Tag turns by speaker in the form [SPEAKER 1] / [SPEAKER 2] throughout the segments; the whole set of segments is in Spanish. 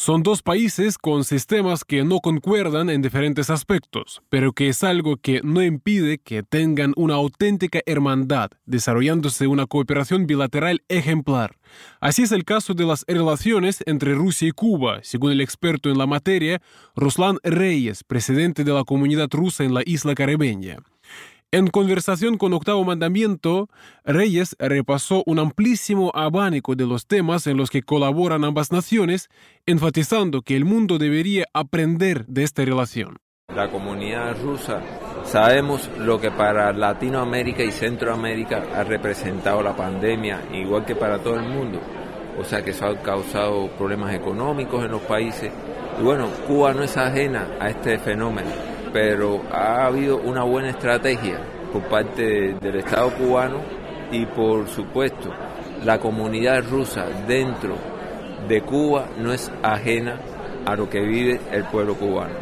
[SPEAKER 1] Son dos países con sistemas que no concuerdan en diferentes aspectos, pero que es algo que no impide que tengan una auténtica hermandad, desarrollándose una cooperación bilateral ejemplar. Así es el caso de las relaciones entre Rusia y Cuba, según el experto en la materia, Ruslan Reyes, presidente de la comunidad rusa en la isla caribeña. En conversación con Octavo Mandamiento, Reyes repasó un amplísimo abanico de los temas en los que colaboran ambas naciones, enfatizando que el mundo debería aprender de esta relación.
[SPEAKER 2] La comunidad rusa sabemos lo que para Latinoamérica y Centroamérica ha representado la pandemia, igual que para todo el mundo. O sea que eso ha causado problemas económicos en los países. Y bueno, Cuba no es ajena a este fenómeno pero ha habido una buena estrategia por parte del Estado cubano y por supuesto la comunidad rusa dentro de Cuba no es ajena a lo que vive el pueblo cubano.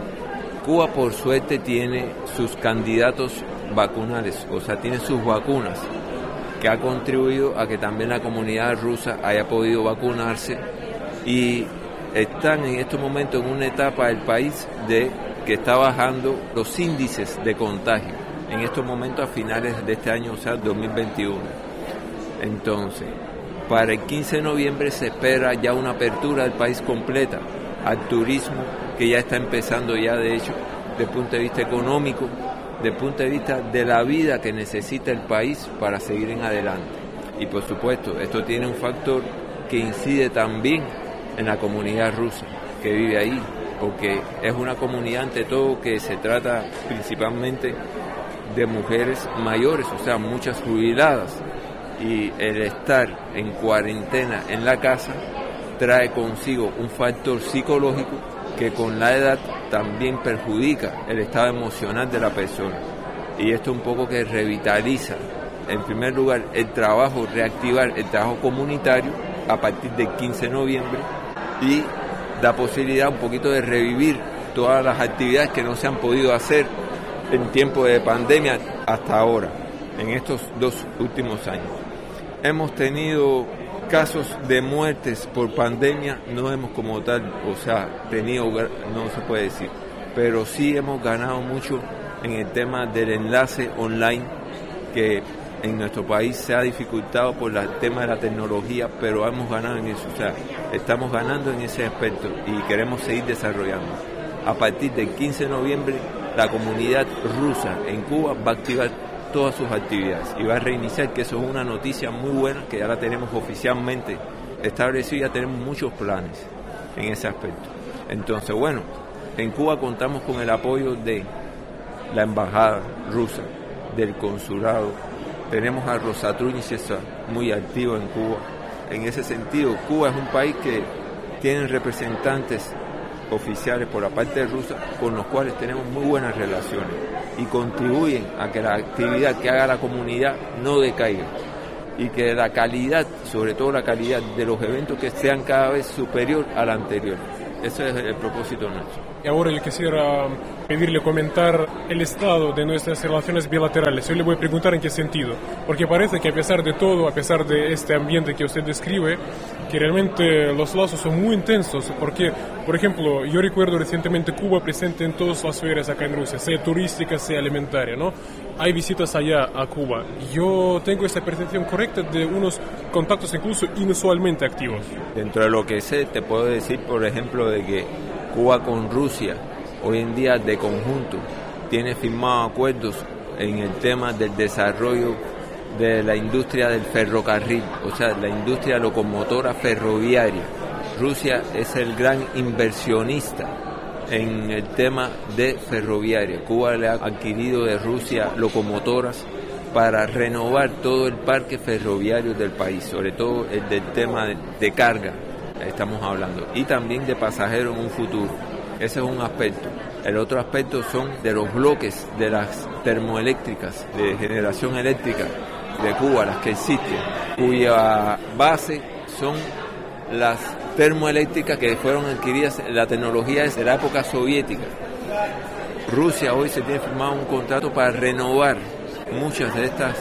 [SPEAKER 2] Cuba por suerte tiene sus candidatos vacunales, o sea, tiene sus vacunas, que ha contribuido a que también la comunidad rusa haya podido vacunarse y están en estos momentos en una etapa del país de que está bajando los índices de contagio en estos momentos a finales de este año, o sea, 2021. Entonces, para el 15 de noviembre se espera ya una apertura del país completa al turismo que ya está empezando ya de hecho desde el punto de vista económico, desde el punto de vista de la vida que necesita el país para seguir en adelante. Y por supuesto, esto tiene un factor que incide también en la comunidad rusa que vive ahí, porque es una comunidad ante todo que se trata principalmente de mujeres mayores, o sea, muchas jubiladas, y el estar en cuarentena en la casa trae consigo un factor psicológico que con la edad también perjudica el estado emocional de la persona. Y esto un poco que revitaliza, en primer lugar, el trabajo, reactivar el trabajo comunitario a partir del 15 de noviembre y da posibilidad un poquito de revivir todas las actividades que no se han podido hacer en tiempo de pandemia hasta ahora, en estos dos últimos años. Hemos tenido casos de muertes por pandemia, no hemos como tal, o sea, tenido, no se puede decir, pero sí hemos ganado mucho en el tema del enlace online que en nuestro país se ha dificultado por el tema de la tecnología, pero hemos ganado en eso, o sea, estamos ganando en ese aspecto y queremos seguir desarrollando. A partir del 15 de noviembre, la comunidad rusa en Cuba va a activar todas sus actividades y va a reiniciar, que eso es una noticia muy buena, que ya la tenemos oficialmente establecida, ya tenemos muchos planes en ese aspecto. Entonces, bueno, en Cuba contamos con el apoyo de la embajada rusa, del consulado tenemos a Rosatruñi César muy activo en Cuba. En ese sentido, Cuba es un país que tiene representantes oficiales por la parte rusa con los cuales tenemos muy buenas relaciones y contribuyen a que la actividad que haga la comunidad no decaiga y que la calidad, sobre todo la calidad de los eventos que sean cada vez superior a la anterior. Ese es el propósito nuestro.
[SPEAKER 1] Ahora yo quisiera pedirle comentar el estado de nuestras relaciones bilaterales. Yo le voy a preguntar en qué sentido. Porque parece que a pesar de todo, a pesar de este ambiente que usted describe, que realmente los lazos son muy intensos. Porque, por ejemplo, yo recuerdo recientemente Cuba presente en todas las ferias acá en Rusia, sea turística, sea alimentaria, ¿no? Hay visitas allá a Cuba. Yo tengo esa percepción correcta de unos contactos incluso inusualmente activos.
[SPEAKER 2] Dentro de lo que sé, te puedo decir, por ejemplo, de que Cuba con Rusia hoy en día de conjunto tiene firmado acuerdos en el tema del desarrollo de la industria del ferrocarril, o sea, la industria locomotora ferroviaria. Rusia es el gran inversionista en el tema de ferroviaria. Cuba le ha adquirido de Rusia locomotoras para renovar todo el parque ferroviario del país, sobre todo el del tema de carga, estamos hablando, y también de pasajeros en un futuro. Ese es un aspecto. El otro aspecto son de los bloques de las termoeléctricas de generación eléctrica de Cuba, las que existen, cuya base son las termoeléctricas que fueron adquiridas, la tecnología es de la época soviética. Rusia hoy se tiene firmado un contrato para renovar muchas de estas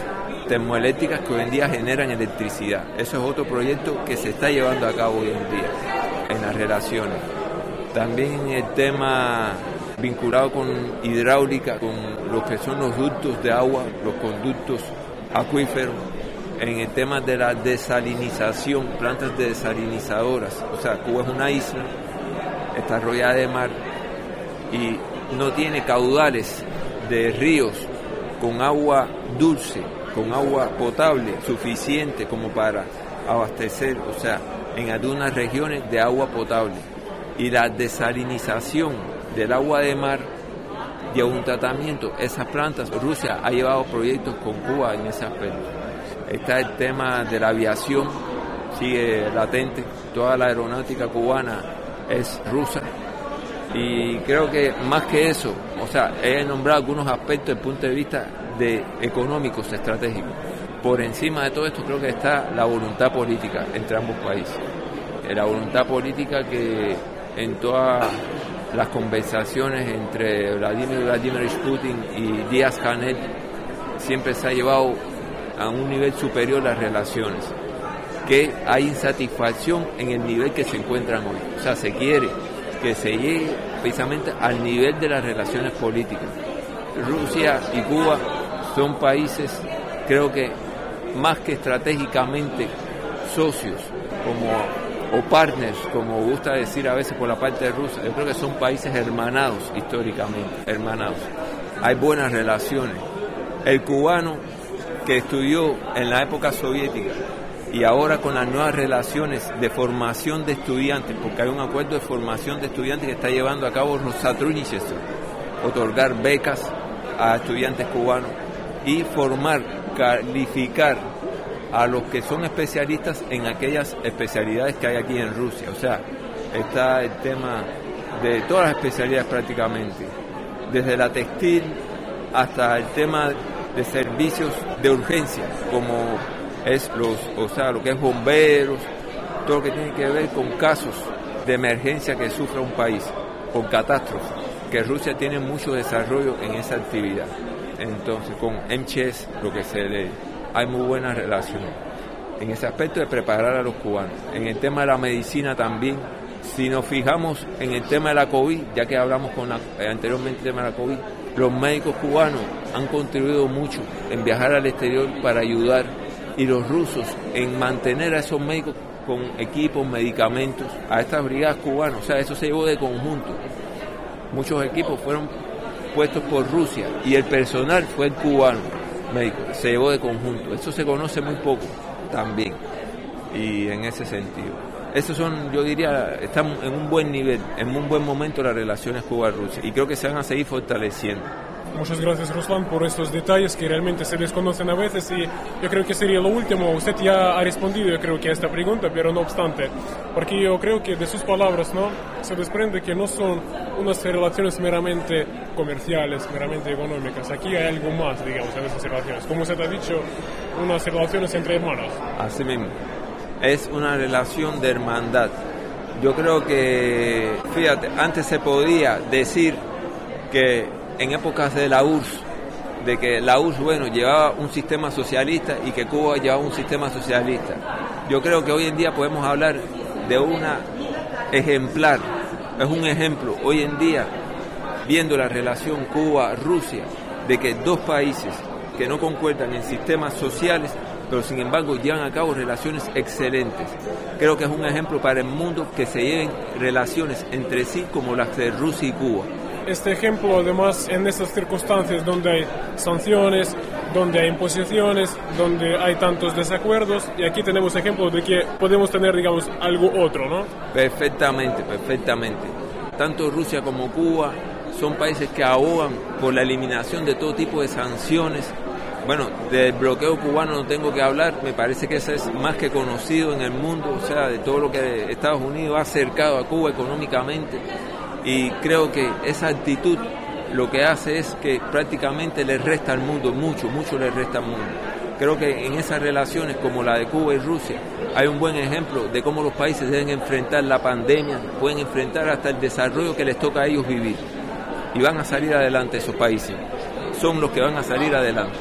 [SPEAKER 2] termoeléctricas que hoy en día generan electricidad. Eso es otro proyecto que se está llevando a cabo hoy en día en las relaciones. También el tema vinculado con hidráulica, con lo que son los ductos de agua, los conductos acuíferos, en el tema de la desalinización, plantas desalinizadoras. O sea, Cuba es una isla, está rodeada de mar y no tiene caudales de ríos con agua dulce, con agua potable suficiente como para abastecer, o sea, en algunas regiones de agua potable. Y la desalinización del agua de mar y un tratamiento, esas plantas, Rusia ha llevado proyectos con Cuba en ese aspecto. Está el tema de la aviación, sigue latente, toda la aeronáutica cubana es rusa. Y creo que más que eso, o sea, he nombrado algunos aspectos desde el punto de vista de económicos estratégicos. Por encima de todo esto creo que está la voluntad política entre ambos países. La voluntad política que en todas las conversaciones entre Vladimir Vladimir Putin y Díaz Canel siempre se ha llevado a un nivel superior las relaciones, que hay insatisfacción en el nivel que se encuentran hoy. O sea, se quiere que se llegue precisamente al nivel de las relaciones políticas. Rusia y Cuba son países, creo que más que estratégicamente socios, como o partners, como gusta decir a veces por la parte de Rusia, yo creo que son países hermanados históricamente, hermanados. Hay buenas relaciones. El cubano que estudió en la época soviética y ahora con las nuevas relaciones de formación de estudiantes, porque hay un acuerdo de formación de estudiantes que está llevando a cabo Rosatrunichester, otorgar becas a estudiantes cubanos y formar, calificar a los que son especialistas en aquellas especialidades que hay aquí en Rusia. O sea, está el tema de todas las especialidades prácticamente, desde la textil hasta el tema de servicios de urgencia, como es los, o sea, lo que es bomberos, todo lo que tiene que ver con casos de emergencia que sufre un país, con catástrofes, que Rusia tiene mucho desarrollo en esa actividad. Entonces, con MCHES, lo que se le, hay muy buena relación en ese aspecto de preparar a los cubanos. En el tema de la medicina también, si nos fijamos en el tema de la COVID, ya que hablamos con eh, anteriormente del tema de la COVID, los médicos cubanos han contribuido mucho en viajar al exterior para ayudar y los rusos en mantener a esos médicos con equipos, medicamentos, a estas brigadas cubanas. O sea, eso se llevó de conjunto. Muchos equipos fueron puestos por Rusia y el personal fue el cubano médico, se llevó de conjunto. Eso se conoce muy poco también y en ese sentido. Esos son, yo diría, están en un buen nivel, en un buen momento las relaciones Cuba-Rusia y creo que se van a seguir fortaleciendo.
[SPEAKER 1] Muchas gracias, Ruslan, por estos detalles que realmente se desconocen a veces y yo creo que sería lo último. Usted ya ha respondido, yo creo que a esta pregunta, pero no obstante, porque yo creo que de sus palabras, ¿no? Se desprende que no son unas relaciones meramente comerciales, meramente económicas. Aquí hay algo más, digamos, en esas relaciones. Como usted ha dicho, unas relaciones entre hermanos.
[SPEAKER 2] Así mismo. Es una relación de hermandad. Yo creo que, fíjate, antes se podía decir que en épocas de la URSS, de que la URSS, bueno, llevaba un sistema socialista y que Cuba llevaba un sistema socialista. Yo creo que hoy en día podemos hablar de una ejemplar, es un ejemplo hoy en día, viendo la relación Cuba-Rusia, de que dos países que no concuerdan en sistemas sociales, pero sin embargo llevan a cabo relaciones excelentes. Creo que es un ejemplo para el mundo que se lleven relaciones entre sí como las de Rusia y Cuba
[SPEAKER 1] este ejemplo, además, en estas circunstancias donde hay sanciones, donde hay imposiciones, donde hay tantos desacuerdos, y aquí tenemos ejemplo de que podemos tener, digamos, algo otro, ¿no?
[SPEAKER 2] Perfectamente, perfectamente. Tanto Rusia como Cuba son países que ahogan por la eliminación de todo tipo de sanciones. Bueno, del bloqueo cubano no tengo que hablar, me parece que eso es más que conocido en el mundo, o sea, de todo lo que Estados Unidos ha acercado a Cuba económicamente y creo que esa actitud lo que hace es que prácticamente le resta al mundo, mucho, mucho le resta al mundo. Creo que en esas relaciones como la de Cuba y Rusia hay un buen ejemplo de cómo los países deben enfrentar la pandemia, pueden enfrentar hasta el desarrollo que les toca a ellos vivir. Y van a salir adelante esos países. Son los que van a salir adelante.